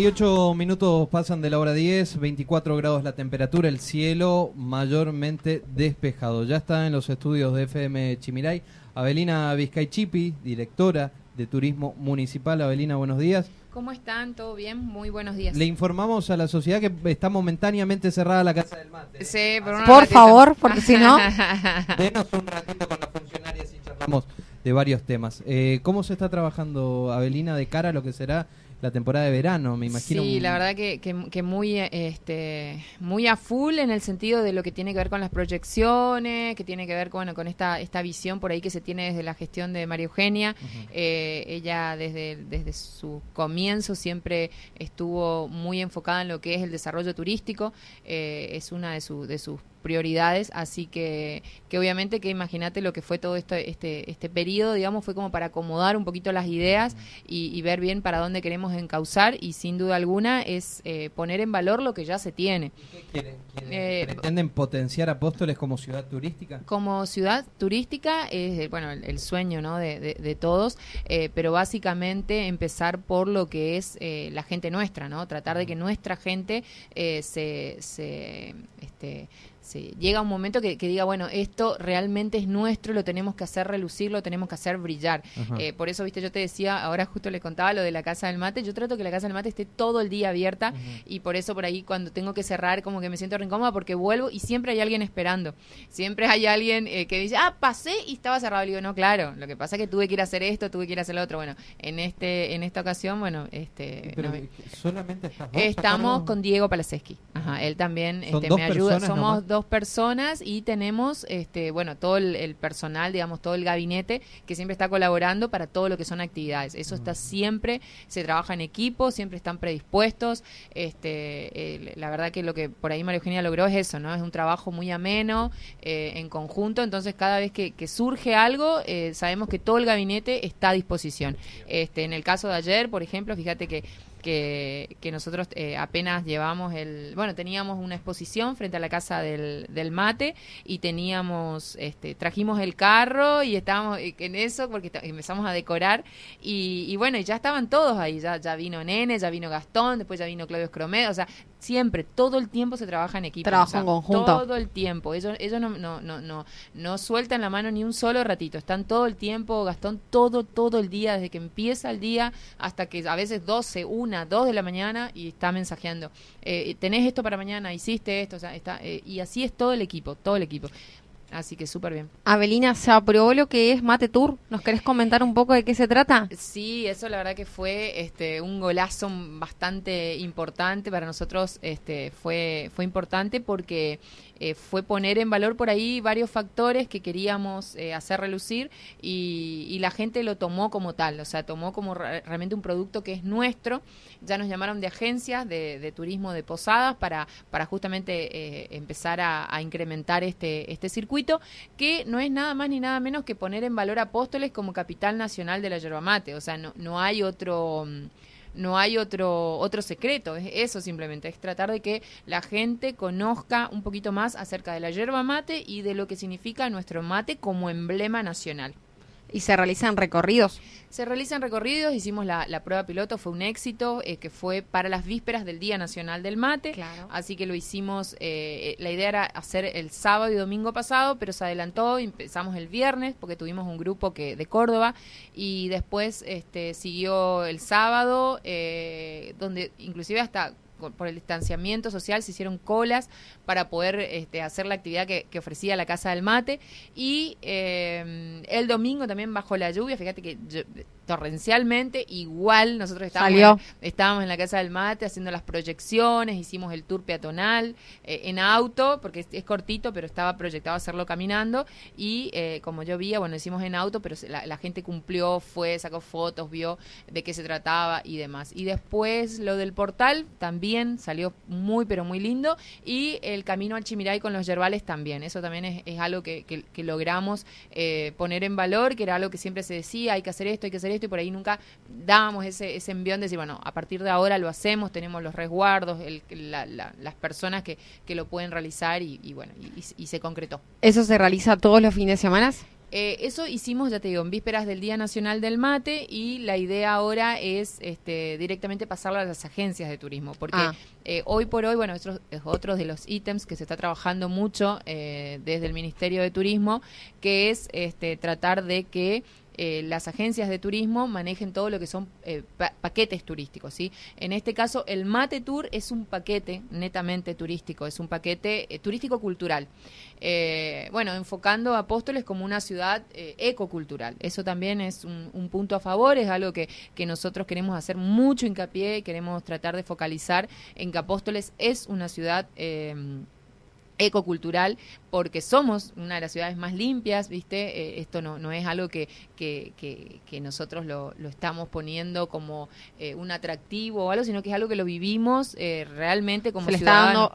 38 minutos pasan de la hora 10, 24 grados la temperatura, el cielo mayormente despejado. Ya está en los estudios de FM Chimiray Avelina Vizcaychipi, directora de Turismo Municipal. Avelina, buenos días. ¿Cómo están? ¿Todo bien? Muy buenos días. Le informamos a la sociedad que está momentáneamente cerrada la Casa del Mate. Sí, por, por favor, porque si no... Denos un ratito con las funcionarias y charlamos de varios temas. Eh, ¿Cómo se está trabajando, Avelina, de cara a lo que será la temporada de verano, me imagino. Sí, la verdad que, que, muy, este, muy a full en el sentido de lo que tiene que ver con las proyecciones, que tiene que ver con, con esta, esta visión por ahí que se tiene desde la gestión de María Eugenia. Eh, ella desde, desde su comienzo siempre estuvo muy enfocada en lo que es el desarrollo turístico. Eh, es una de, su, de sus prioridades, así que, que obviamente que imagínate lo que fue todo esto, este, este periodo, digamos, fue como para acomodar un poquito las ideas y, ver bien para dónde queremos encauzar y sin duda alguna es eh, poner en valor lo que ya se tiene. ¿Qué quieren? Eh, ¿Pretenden potenciar Apóstoles como ciudad turística? Como ciudad turística es, bueno, el, sueño ¿no? de, de, todos, eh, pero básicamente empezar por lo que es la gente nuestra, ¿no? Tratar de que nuestra gente se, se este, llega un momento que, diga, bueno, esto realmente es nuestro, lo tenemos que hacer relucir, lo tenemos que hacer brillar. Eh, por eso, viste, yo te decía, ahora justo le contaba lo de la Casa del Mate, yo trato que la Casa del Mate esté todo el día abierta y por eso por ahí cuando tengo que cerrar como que me siento incómoda porque vuelvo y siempre hay alguien esperando. Siempre hay alguien eh, que dice, ah, pasé y estaba cerrado. Le digo, no, claro, lo que pasa es que tuve que ir a hacer esto, tuve que ir a hacer lo otro. Bueno, en este en esta ocasión, bueno, este... solamente Estamos con Diego Palaseski. Ajá, él también este, me ayuda. Somos dos personas y tenemos, este, bueno, todo el, personal, digamos, todo el gabinete que siempre está colaborando para todo lo que son actividades. Eso está siempre, se trabaja en equipo, siempre están predispuestos. Este, la verdad que lo que por ahí María Eugenia logró es eso, ¿no? Es un trabajo muy ameno, eh, en conjunto, entonces cada vez que, surge algo, eh, sabemos que todo el gabinete está a disposición. Este, en el caso de ayer, por ejemplo, fíjate que que, que nosotros eh, apenas llevamos el, bueno, teníamos una exposición frente a la casa del, del mate y teníamos, este, trajimos el carro y estábamos en eso porque empezamos a decorar y, y bueno, y ya estaban todos ahí, ya, ya vino Nene, ya vino Gastón, después ya vino Claudio Escromed, o sea, siempre, todo el tiempo se trabaja en equipo. Trabajo en conjunto. Todo el tiempo. Ellos, ellos no, no, no, no, no sueltan la mano ni un solo ratito. Están todo el tiempo, Gastón, todo, todo el día, desde que empieza el día hasta que a veces 12, 1, 2 de la mañana y está mensajeando. Eh, tenés esto para mañana, hiciste esto, o sea, está, eh, y así es todo el equipo, todo el equipo. Así que súper bien. Avelina, ¿se aprobó lo que es Mate Tour? ¿Nos querés comentar un poco de qué se trata? Sí, eso la verdad que fue este, un golazo bastante importante para nosotros. Este, fue, fue importante porque eh, fue poner en valor por ahí varios factores que queríamos eh, hacer relucir y, la gente lo tomó como tal, o sea, tomó como realmente un producto que es nuestro. Ya nos llamaron de agencias de, turismo de posadas para, para justamente eh, empezar a, a incrementar este, este circuito que no es nada más ni nada menos que poner en valor Apóstoles como capital nacional de la yerba mate. O sea, no, no hay otro mm, no hay otro otro secreto, es eso simplemente, es tratar de que la gente conozca un poquito más acerca de la yerba mate y de lo que significa nuestro mate como emblema nacional. ¿Y se realizan recorridos? Se realizan recorridos, hicimos la, prueba piloto, fue un éxito, eh, que fue para las vísperas del Día Nacional del Mate, así que lo hicimos, eh, la idea era hacer el sábado y domingo pasado, pero se adelantó, empezamos el viernes, porque tuvimos un grupo que de Córdoba, y después este, siguió el sábado, eh, donde inclusive hasta por el distanciamiento social se hicieron colas para poder este, hacer la actividad que, ofrecía la Casa del Mate. Y eh, el domingo también bajo la lluvia, fíjate que torrencialmente, igual nosotros estábamos, estábamos en la Casa del Mate haciendo las proyecciones, hicimos el tour peatonal eh, en auto, porque es, cortito, pero estaba proyectado hacerlo caminando. Y eh, como yo vi, bueno, hicimos en auto, pero la, la gente cumplió, fue, sacó fotos, vio de qué se trataba y demás. Y después lo del portal también salió muy, pero muy lindo. Y el el camino al Chimiray con los yerbales también. Eso también es, algo que, logramos eh, poner en valor, que era algo que siempre se decía, hay que hacer esto, hay que hacer esto, y por ahí nunca dábamos ese, ese envión de decir, bueno, a partir de ahora lo hacemos, tenemos los resguardos, las personas que, lo pueden realizar y, bueno, y, se concretó. ¿Eso se realiza todos los fines de semana? Eh, eso hicimos, ya te digo, en vísperas del Día Nacional del Mate y la idea ahora es este, directamente pasarlo a las agencias de turismo, porque ah. eh, hoy por hoy, bueno, estos es otro de los ítems que se está trabajando mucho eh, desde el Ministerio de Turismo, que es este, tratar de que eh, las agencias de turismo manejen todo lo que son eh, paquetes turísticos. ¿sí? En este caso, el Mate Tour es un paquete netamente turístico, es un paquete eh, turístico-cultural. bueno, enfocando a Apóstoles como una ciudad ecocultural. Eso también es un, punto a favor, es algo que, que nosotros queremos hacer mucho hincapié queremos tratar de focalizar en que Apóstoles es una ciudad ecocultural porque somos una de las ciudades más limpias, ¿viste? Eh, esto no, no es algo que, que, que, nosotros lo, lo, estamos poniendo como eh, un atractivo o algo, sino que es algo que lo vivimos eh, realmente como Se le está dando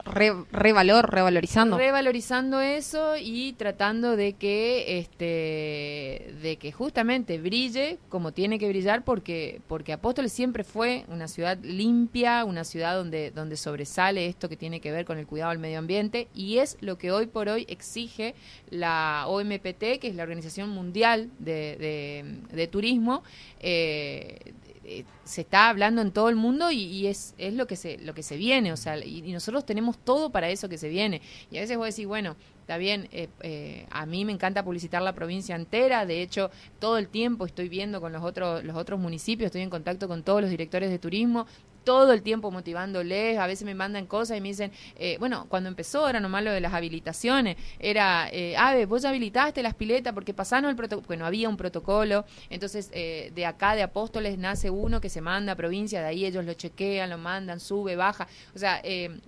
revalor, revalorizando. Revalorizando eso y tratando de que, este, de que justamente brille como tiene que brillar porque, porque Apóstoles siempre fue una ciudad limpia, una ciudad donde, donde sobresale esto que tiene que ver con el cuidado del medio ambiente y es lo que hoy por hoy exige la OMPT, que es la Organización Mundial de, Turismo, eh, eh, se está hablando en todo el mundo y, es, es lo que se lo que se viene o sea y, nosotros tenemos todo para eso que se viene. Y a veces voy a decir bueno está bien eh, a mí me encanta publicitar la provincia entera de hecho todo el tiempo estoy viendo con los otros los otros municipios estoy en contacto con todos los directores de turismo todo el tiempo motivándoles, a veces me mandan cosas y me dicen, eh, bueno, cuando empezó era nomás lo de las habilitaciones, era, eh, Ave, vos ya habilitaste las piletas porque pasaron el protocolo, bueno, había un protocolo, entonces eh, de acá de Apóstoles nace uno que se manda a provincia, de ahí ellos lo chequean, lo mandan, sube, baja, o sea, eh,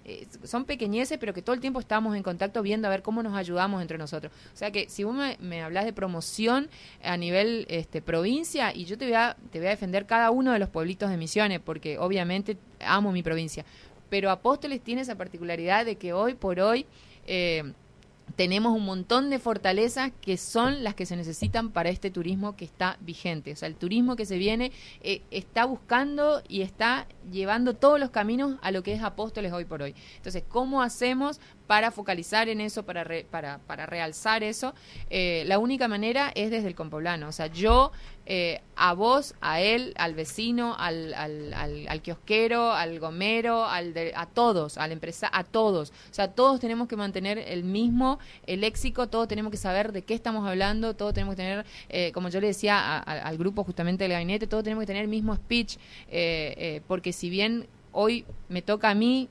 son pequeñeces, pero que todo el tiempo estamos en contacto viendo a ver cómo nos ayudamos entre nosotros. O sea que si vos me, me hablas de promoción a nivel este, provincia, y yo te voy, a, te voy a defender cada uno de los pueblitos de Misiones, porque obviamente amo mi provincia. Pero Apóstoles tiene esa particularidad de que hoy por hoy eh, tenemos un montón de fortalezas que son las que se necesitan para este turismo que está vigente. O sea, el turismo que se viene eh, está buscando y está llevando todos los caminos a lo que es Apóstoles hoy por hoy. Entonces, ¿cómo hacemos para focalizar en eso, para, para, para realzar eso? Eh, la única manera es desde el compoblano. O sea, yo eh, a vos, a él, al vecino, al, al, al, kiosquero, al gomero, al a todos, a la empresa, a todos. O sea, todos tenemos que mantener el mismo, el léxico, todos tenemos que saber de qué estamos hablando, todos tenemos que tener, eh, como yo le decía al grupo justamente del gabinete, todos tenemos que tener el mismo speech, porque si bien hoy me toca a mí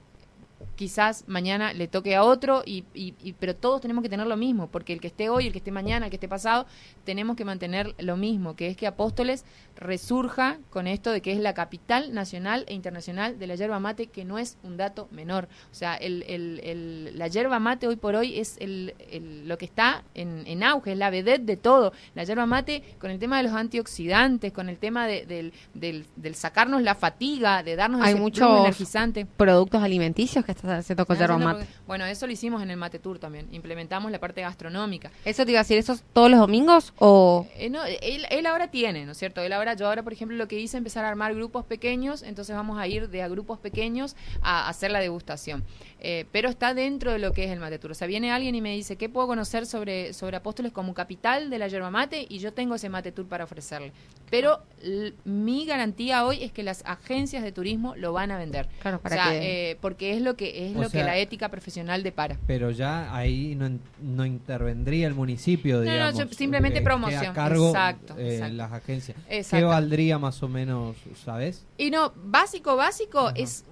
quizás mañana le toque a otro, y, y, pero todos tenemos que tener lo mismo, porque el que esté hoy, el que esté mañana, el que esté pasado, tenemos que mantener lo mismo, que es que Apóstoles resurja con esto de que es la capital nacional e internacional de la yerba mate, que no es un dato menor. O sea, el, el, la yerba mate hoy por hoy es el, lo que está en, en, auge, es la vedette de todo. La yerba mate con el tema de los antioxidantes, con el tema de, del, del, sacarnos la fatiga, de darnos Hay muchos energizante. productos alimenticios que está haciendo con yerba mate. Bueno, eso lo hicimos en el Mate Tour también. Implementamos la parte gastronómica. ¿Eso te iba a decir, eso todos los domingos o...? Eh, no, él, él ahora tiene, ¿no es cierto? Él ahora yo ahora, por ejemplo, lo que hice es empezar a armar grupos pequeños, entonces vamos a ir de a grupos pequeños a hacer la degustación. Eh, pero está dentro de lo que es el mate tour. O sea, viene alguien y me dice, ¿qué puedo conocer sobre, sobre Apóstoles como capital de la yerba mate? Y yo tengo ese mate tour para ofrecerle. Pero mi garantía hoy es que las agencias de turismo lo van a vender. Claro, para eh, porque es lo que es lo que la ética profesional depara. Pero ya ahí no, no intervendría el municipio, digamos. No, simplemente promoción. A cargo eh, las agencias. ¿Qué valdría más o menos, sabes? Y no, básico, básico es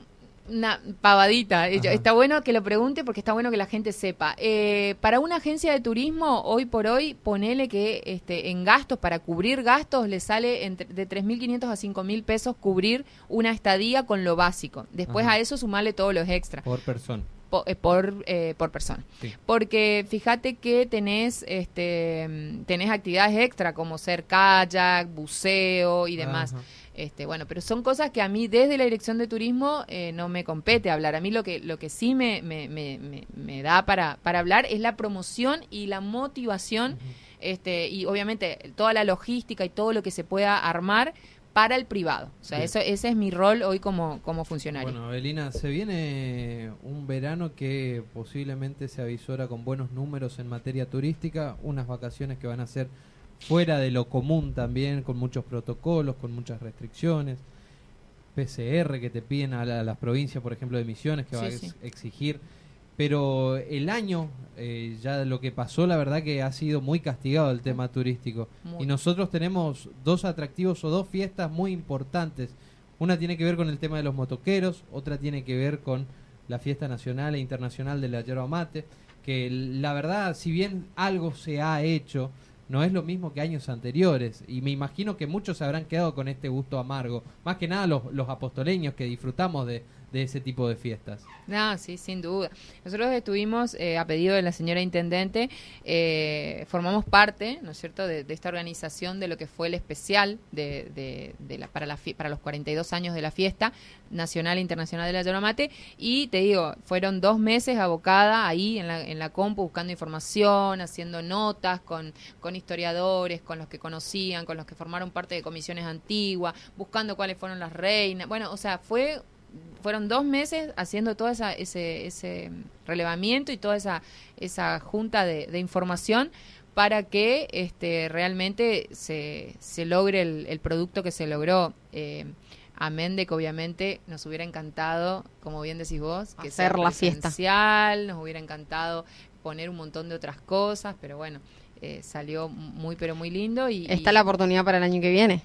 una pavadita. Está bueno que lo pregunte porque está bueno que la gente sepa. Eh, para una agencia de turismo, hoy por hoy, ponele que este, en gastos, para cubrir gastos, le sale entre, de 3.500 a 5.000 pesos cubrir una estadía con lo básico. Después a eso sumarle todos los extras. Por persona. Eh, por, eh, por, persona. Porque fíjate que tenés, este, tenés actividades extra como ser kayak, buceo y demás. Este, bueno, pero son cosas que a mí desde la dirección de turismo eh, no me compete hablar. A mí lo que, lo que sí me, me, me, me da para, para hablar es la promoción y la motivación, este, y obviamente toda la logística y todo lo que se pueda armar para el privado. O sea, eso, ese es mi rol hoy como, como funcionario. Bueno, Belina, se viene un verano que posiblemente se avisora con buenos números en materia turística, unas vacaciones que van a ser fuera de lo común también, con muchos protocolos, con muchas restricciones. PCR que te piden a, las provincias, por ejemplo, de Misiones, que va a exigir. Pero el año, eh, ya lo que pasó, la verdad que ha sido muy castigado el tema turístico. Y nosotros tenemos dos atractivos o dos fiestas muy importantes. Una tiene que ver con el tema de los motoqueros, otra tiene que ver con la fiesta nacional e internacional de la yerba mate, que la verdad, si bien algo se ha hecho, no es lo mismo que años anteriores. Y me imagino que muchos se habrán quedado con este gusto amargo. Más que nada los, los apostoleños que disfrutamos de, de ese tipo de fiestas. No, sí, sin duda. Nosotros estuvimos, eh, a pedido de la señora Intendente, eh, formamos parte, ¿no es cierto?, de, esta organización de lo que fue el especial de, de, la, para, la, para los 42 años de la fiesta nacional e internacional de la yerba mate. Y te digo, fueron dos meses abocada ahí en la, en la compu buscando información, haciendo notas con historiadores, con los que conocían, con los que formaron parte de comisiones antiguas, buscando cuáles fueron las reinas. Bueno, o sea, fue fueron dos meses haciendo todo esa, ese, ese relevamiento y toda esa, esa junta de, información para que este, realmente se, se logre el, producto que se logró. Eh, amén de que obviamente nos hubiera encantado, como bien decís vos, que hacer la fiesta. Nos hubiera encantado poner un montón de otras cosas, pero bueno, eh, salió muy pero muy lindo y está la oportunidad para el año que viene.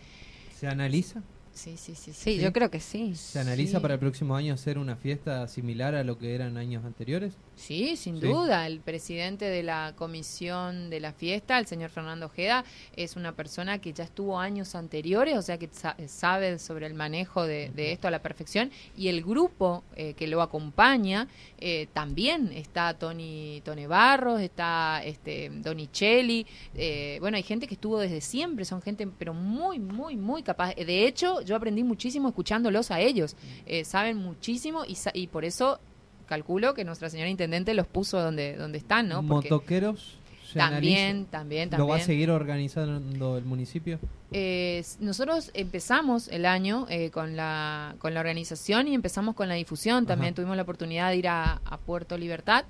¿Se analiza? Sí, sí, sí, sí, yo creo que sí. ¿Se analiza para el próximo año hacer una fiesta similar a lo que eran años anteriores? Sí, sin duda. El presidente de la comisión de la fiesta, el señor Fernando Ojeda, es una persona que ya estuvo años anteriores, o sea que sabe sobre el manejo de, esto a la perfección. Y el grupo eh, que lo acompaña eh, también está Tony, Tony Barros, está este, Donicelli. Eh, bueno, hay gente que estuvo desde siempre, son gente pero muy, muy, muy capaz. De hecho, yo aprendí muchísimo escuchándolos a ellos. saben muchísimo y, y por eso calculo que nuestra señora intendente los puso donde, donde están, ¿no? Motoqueros. también, también, también. ¿Lo va a seguir organizando el municipio? Eh, nosotros empezamos el año eh, con, la, con la organización y empezamos con la difusión. También tuvimos la oportunidad de ir a Puerto Libertad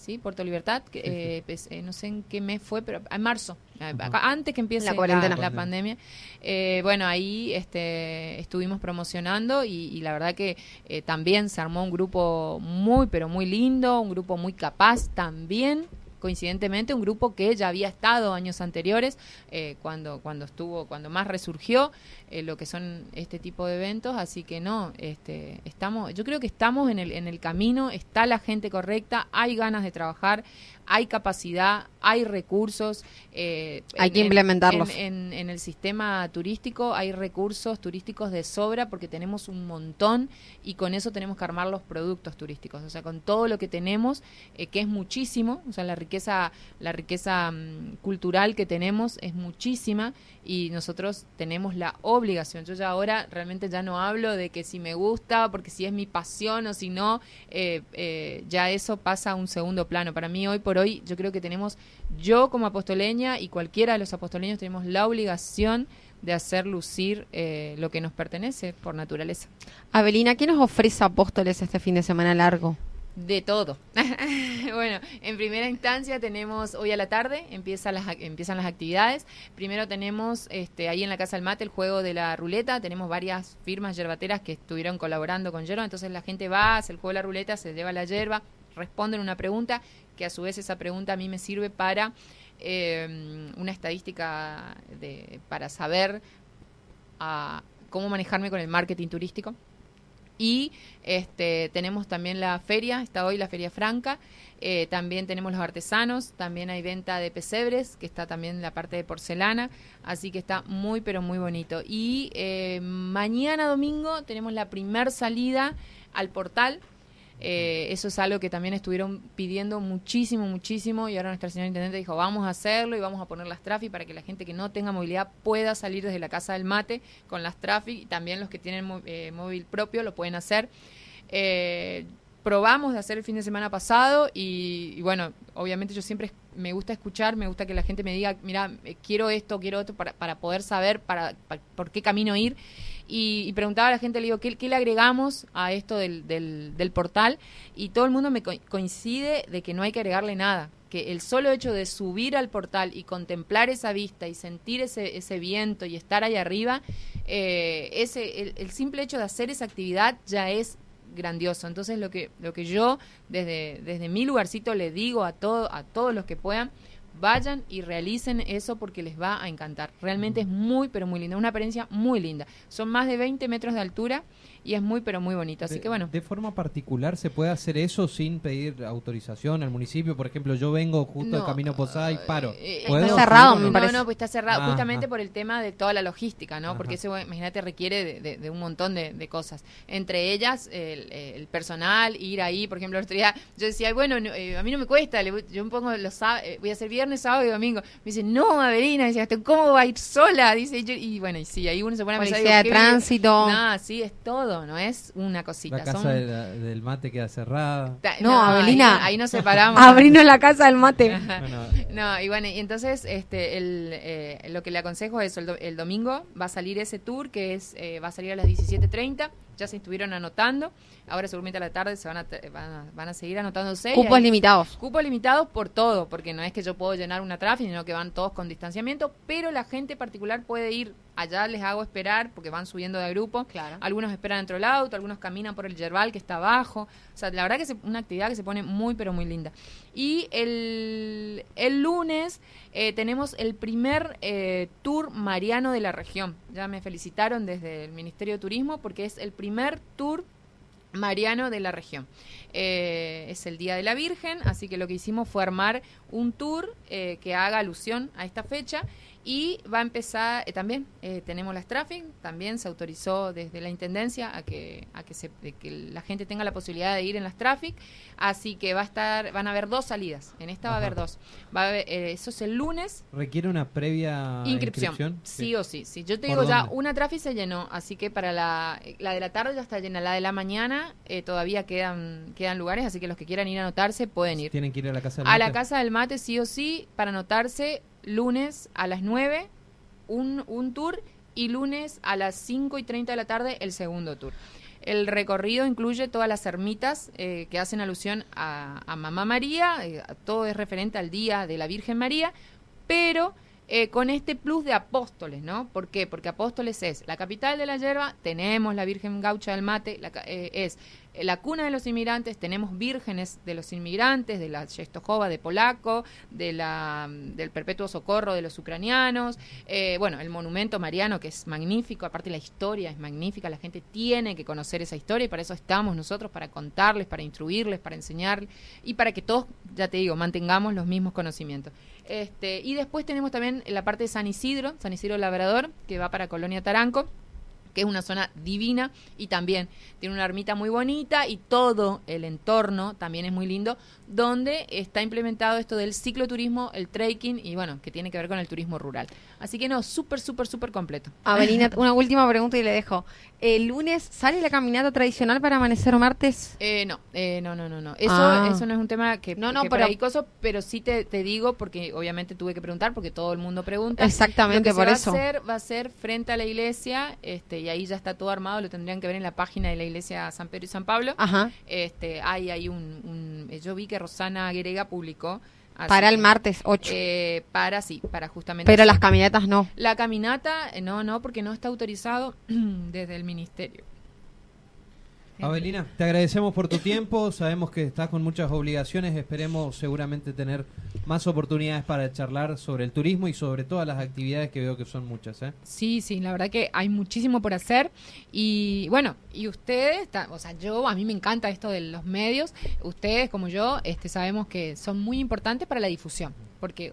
¿sí? Puerto Libertad, que, eh, pues, eh, no sé en qué mes fue, pero en marzo, eh, antes que empiece la, cuarentena. la, pandemia. bueno, ahí este, estuvimos promocionando y, la verdad que también se armó un grupo muy, pero muy lindo, un grupo muy capaz también coincidentemente un grupo que ya había estado años anteriores eh, cuando cuando estuvo cuando más resurgió eh, lo que son este tipo de eventos. Así que no este estamos yo creo que estamos en el en el camino está la gente correcta hay ganas de trabajar hay capacidad, hay recursos. Eh, hay que implementarlos. En, el sistema turístico hay recursos turísticos de sobra porque tenemos un montón y con eso tenemos que armar los productos turísticos. O sea, con todo lo que tenemos, eh, que es muchísimo, o sea, la riqueza, la riqueza mm, cultural que tenemos es muchísima y nosotros tenemos la obligación. Yo ya ahora realmente ya no hablo de que si me gusta, porque si es mi pasión o si no, eh, ya eso pasa a un segundo plano. Para mí hoy por hoy yo creo que tenemos, yo como apostoleña y cualquiera de los apostoleños tenemos la obligación de hacer lucir eh, lo que nos pertenece por naturaleza. Avelina, ¿qué nos ofrece Apóstoles este fin de semana largo? De todo. bueno, en primera instancia tenemos hoy a la tarde, empiezan las, empiezan las actividades. Primero tenemos este, ahí en la Casa del Mate el juego de la ruleta. Tenemos varias firmas yerbateras que estuvieron colaborando con yerba. Entonces la gente va, hace el juego de la ruleta, se lleva la yerba, responden una pregunta que a su vez esa pregunta a mí me sirve para eh, una estadística de, para saber ah, cómo manejarme con el marketing turístico. Y este, tenemos también la feria, está hoy la Feria Franca, eh, también tenemos los artesanos, también hay venta de pesebres, que está también la parte de porcelana, así que está muy pero muy bonito. Y eh, mañana domingo tenemos la primer salida al portal, eh, eso es algo que también estuvieron pidiendo muchísimo, muchísimo y ahora nuestra señora Intendente dijo, vamos a hacerlo y vamos a poner las traffic para que la gente que no tenga movilidad pueda salir desde la casa del mate con las traffic y también los que tienen eh, móvil propio lo pueden hacer. Eh, probamos de hacer el fin de semana pasado y, bueno, obviamente yo siempre me gusta escuchar, me gusta que la gente me diga, mira, quiero esto, quiero otro, para, para poder saber para, por qué camino ir y, preguntaba a la gente, le digo, ¿qué, le agregamos a esto del, del, portal? Y todo el mundo me coincide de que no hay que agregarle nada. que el solo hecho de subir al portal y contemplar esa vista y sentir ese, ese viento y estar ahí arriba, eh, ese, el, simple hecho de hacer esa actividad ya es grandioso. Entonces lo que, lo que yo desde, desde mi lugarcito le digo a, todo, a todos los que puedan, vayan y realicen eso porque les va a encantar. Realmente es muy, pero muy linda, una experiencia muy linda. Son más de 20 metros de altura y es muy pero muy bonito. Así de, que bueno. ¿De forma particular se puede hacer eso sin pedir autorización al municipio? Por ejemplo, yo vengo justo al Camino Posada y paro. Eh, está cerrado, me parece. No, no, pues está cerrado justamente por el tema de toda la logística, ¿no? Porque eso, imagínate, requiere de, un montón de, cosas. Entre ellas, el, personal, ir ahí, por ejemplo, el otro día yo decía, bueno, eh, a mí no me cuesta, yo me pongo los eh, voy a hacer viernes, sábado y domingo. Me dice, no, Avelina, dice, ¿cómo va a ir sola? Dice, y, bueno, y sí, ahí uno se pone a pensar. Policía de tránsito. No, sí, es todo no es una cosita. La casa del, mate queda cerrada. no, Avelina. Ahí, nos separamos. Abrinos la casa del mate. no, y bueno, y entonces este, el, eh, lo que le aconsejo es el, el, domingo va a salir ese tour que es eh, va a salir a las 17.30 ya se estuvieron anotando. Ahora seguramente a la tarde se van a, van a, seguir anotándose. Cupos limitados. Cupos limitados por todo, porque no es que yo puedo llenar una tráfico, sino que van todos con distanciamiento, pero la gente particular puede ir allá, les hago esperar, porque van subiendo de grupo. Claro. Algunos esperan dentro del auto, algunos caminan por el yerbal que está abajo. O sea, la verdad que es una actividad que se pone muy, pero muy linda. Y el, el lunes eh, tenemos el primer eh, tour mariano de la región. Ya me felicitaron desde el Ministerio de Turismo porque es el primer tour mariano de la región. Eh, es el Día de la Virgen, así que lo que hicimos fue armar un tour que haga alusión a esta fecha y va a empezar eh, también eh, tenemos las traffic también se autorizó desde la intendencia a que a que, se, que la gente tenga la posibilidad de ir en las traffic así que va a estar van a haber dos salidas en esta va a haber dos. Va a haber, eh, eso es el lunes. Requiere una previa inscripción, sí. o sí sí. Yo te digo ya una traffic se llenó así que para la, la de la tarde ya está llena la de la mañana todavía quedan quedan lugares así que los que quieran ir a anotarse pueden ir. tienen que ir a la casa del a la casa del mate sí o sí para anotarse lunes a las 9 un, un tour y lunes a las 5 y 30 de la tarde el segundo tour. El recorrido incluye todas las ermitas eh, que hacen alusión a, Mamá María, eh, todo es referente al Día de la Virgen María, pero eh, con este plus de Apóstoles, ¿no? ¿Por qué? Porque Apóstoles es la capital de la yerba, tenemos la Virgen Gaucha del Mate, la, es la cuna de los inmigrantes, tenemos vírgenes de los inmigrantes, de la Jestojova de Polaco, de la, del Perpetuo Socorro de los ucranianos, eh, bueno, el monumento mariano que es magnífico, aparte la historia es magnífica, la gente tiene que conocer esa historia y para eso estamos nosotros, para contarles, para instruirles, para enseñarles y para que todos, ya te digo, mantengamos los mismos conocimientos. Este, y después tenemos también la parte de San Isidro, San Isidro Labrador, que va para Colonia Taranco que es una zona divina y también tiene una ermita muy bonita y todo el entorno también es muy lindo, donde está implementado esto del cicloturismo, el trekking y bueno, que tiene que ver con el turismo rural. Así que no, súper, súper, súper completo. Avelina, una última pregunta y le dejo. ¿El lunes sale la caminata tradicional para amanecer o martes? Eh, no, eh, no, no, no, no. Eso, ah. eso no es un tema que, no, no, pero, pero sí te, te, digo, porque obviamente tuve que preguntar, porque todo el mundo pregunta. Exactamente, por va eso. A hacer, va a ser frente a la iglesia, este, y ahí ya está todo armado, lo tendrían que ver en la página de la iglesia San Pedro y San Pablo. Ajá. Este, hay, hay un, un yo vi que Rosana Guerega publicó. para el martes 8. Eh, para, sí, para justamente. Pero las caminatas no. La caminata, eh, no, no, porque no está autorizado desde el ministerio. Avelina, te agradecemos por tu tiempo, sabemos que estás con muchas obligaciones, esperemos seguramente tener más oportunidades para charlar sobre el turismo y sobre todas las actividades que veo que son muchas. ¿eh? Sí, sí, la verdad que hay muchísimo por hacer y bueno, y ustedes, o sea, yo, a mí me encanta esto de los medios, ustedes como yo, este, sabemos que son muy importantes para la difusión, porque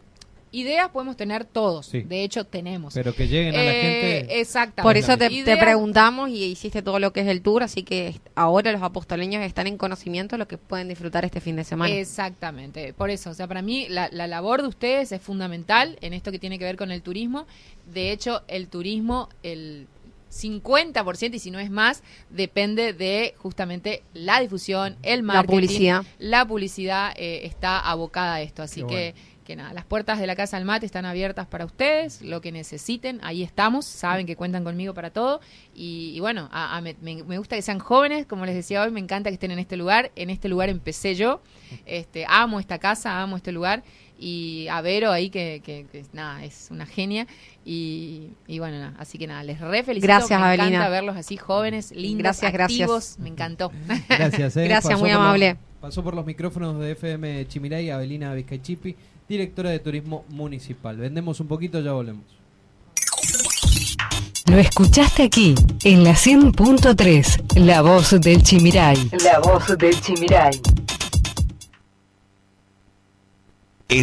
Ideas podemos tener todos, de hecho tenemos. Pero que lleguen a la eh, gente. Exactamente. Por eso te, preguntamos y hiciste todo lo que es el tour, así que ahora los apostoleños están en conocimiento de lo que pueden disfrutar este fin de semana. Exactamente, por eso, o sea, para mí la, labor de ustedes es fundamental en esto que tiene que ver con el turismo. De hecho, el turismo, el 50% y si no es más, depende de justamente la difusión, el marketing. La publicidad. La publicidad eh, está abocada a esto, así que que nada, las puertas de la Casa del Mate están abiertas para ustedes, lo que necesiten, ahí estamos, saben que cuentan conmigo para todo. Y, bueno, me, gusta que sean jóvenes, como les decía hoy, me encanta que estén en este lugar. En este lugar empecé yo, este, amo esta casa, amo este lugar. Y a Vero ahí, que, nada, es una genia. Y, bueno, nada, así que nada, les re felicito. Gracias, me encanta verlos así jóvenes, lindos, gracias, activos, me encantó. Gracias, eh. gracias, muy amable. pasó por los micrófonos de FM Chimiray, Avelina Vizcaychipi directora de Turismo Municipal. Vendemos un poquito, ya volvemos. Lo escuchaste aquí, en la 100.3, La Voz del Chimiray. La Voz del Chimiray.